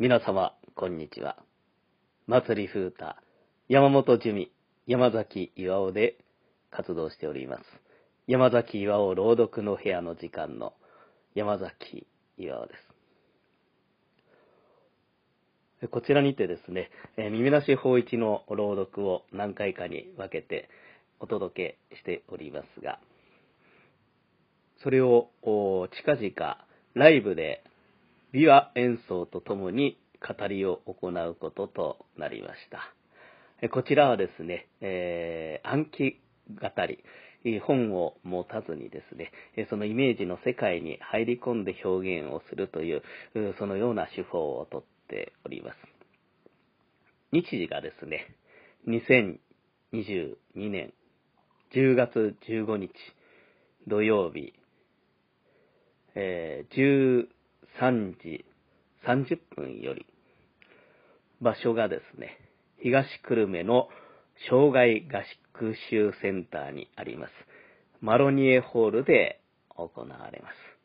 皆様、こんにちは。祭り風太、山本樹美、山崎岩尾で活動しております。山崎岩尾朗読の部屋の時間の山崎岩尾です。こちらにてですね、耳なし法一の朗読を何回かに分けてお届けしておりますが、それを近々ライブで琵琶演奏とともに語りを行うこととなりました。こちらはですね、えー暗記語り、本を持たずにですね、そのイメージの世界に入り込んで表現をするという、そのような手法をとっております。日時がですね、2022年10月15日土曜日、えー3時30分より、場所がですね、東久留米の障害合宿習センターにあります。マロニエホールで行われます。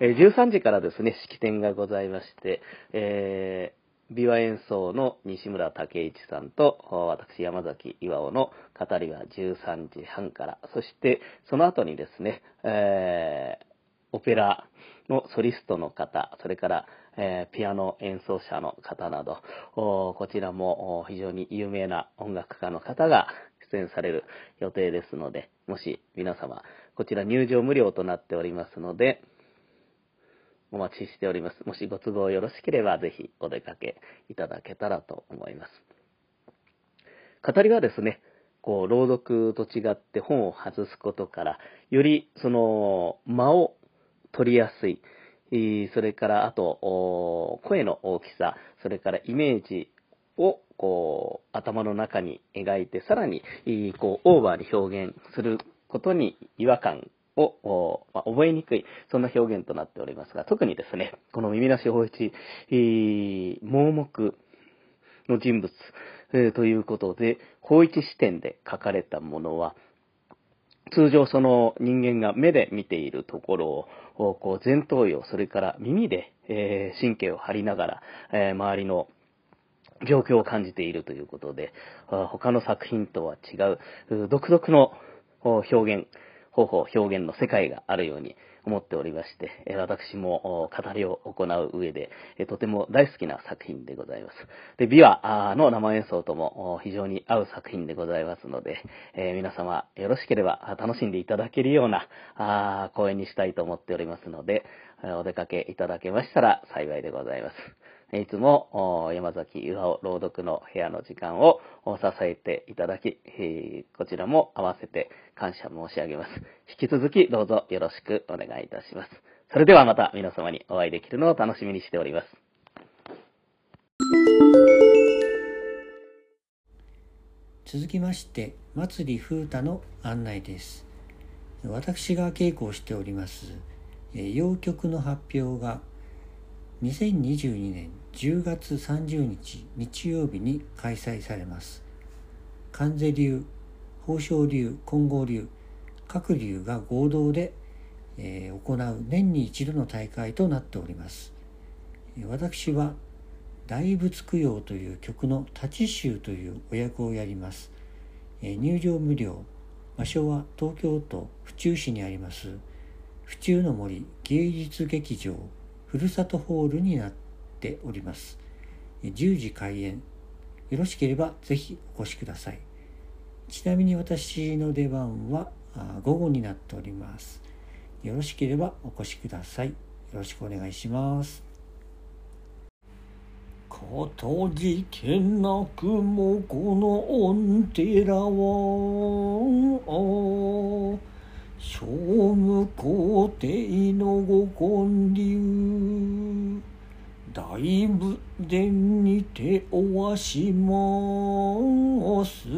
13時からですね、式典がございまして、えー琵琶演奏の西村武一さんと、私山崎岩尾の語りは13時半から、そしてその後にですね、えーオペラのソリストの方、それから、えーピアノ演奏者の方など、おこちらも非常に有名な音楽家の方が出演される予定ですので、もし皆様、こちら入場無料となっておりますので、お待ちしております。もしご都合よろしければ、ぜひお出かけいただけたらと思います。語りはですね、こう、朗読と違って本を外すことから、よりその間を取りやすい、それからあと、声の大きさ、それからイメージをこう頭の中に描いて、さらにこうオーバーに表現することに違和感を、まあ覚えにくい、そんな表現となっておりますが、特にですね、この耳なし法一、盲目の人物、ということで、法一視点で書かれたものは、通常その人間が目で見ているところを、こう前頭葉、それから耳で、え神経を張りながら、え周りの状況を感じているということで、他の作品とは違う、独特の表現、方法、表現の世界があるように思っておりまして、私も語りを行う上で、とても大好きな作品でございます。で、琵琶の生演奏とも非常に合う作品でございますので、えー皆様よろしければ楽しんでいただけるような公演にしたいと思っておりますので、お出かけいただけましたら幸いでございます。いつも山崎岩尾朗読の部屋の時間を支えていただき、こちらも合わせて感謝申し上げます。引き続きどうぞよろしくお願いいたします。それではまた皆様にお会いできるのを楽しみにしております。続きまして祭り風太の案内です私が稽古をしております洋曲の発表が2022年10月30日日曜日に開催されます関西流宝生流金剛流各流が合同で、えー行う年に一度の大会となっております私は大仏供養という曲の立ち集というお役をやります。えー入場無料。場所は東京都府中市にあります。府中の森芸術劇場ふるさとホールになっております。10時開演。よろしければぜひお越しください。ちなみに私の出番は午後になっております。よろしければお越しください。よろしくお願いします。かたじけなくもこの御寺は総務皇帝のご建立。大仏殿にておわします。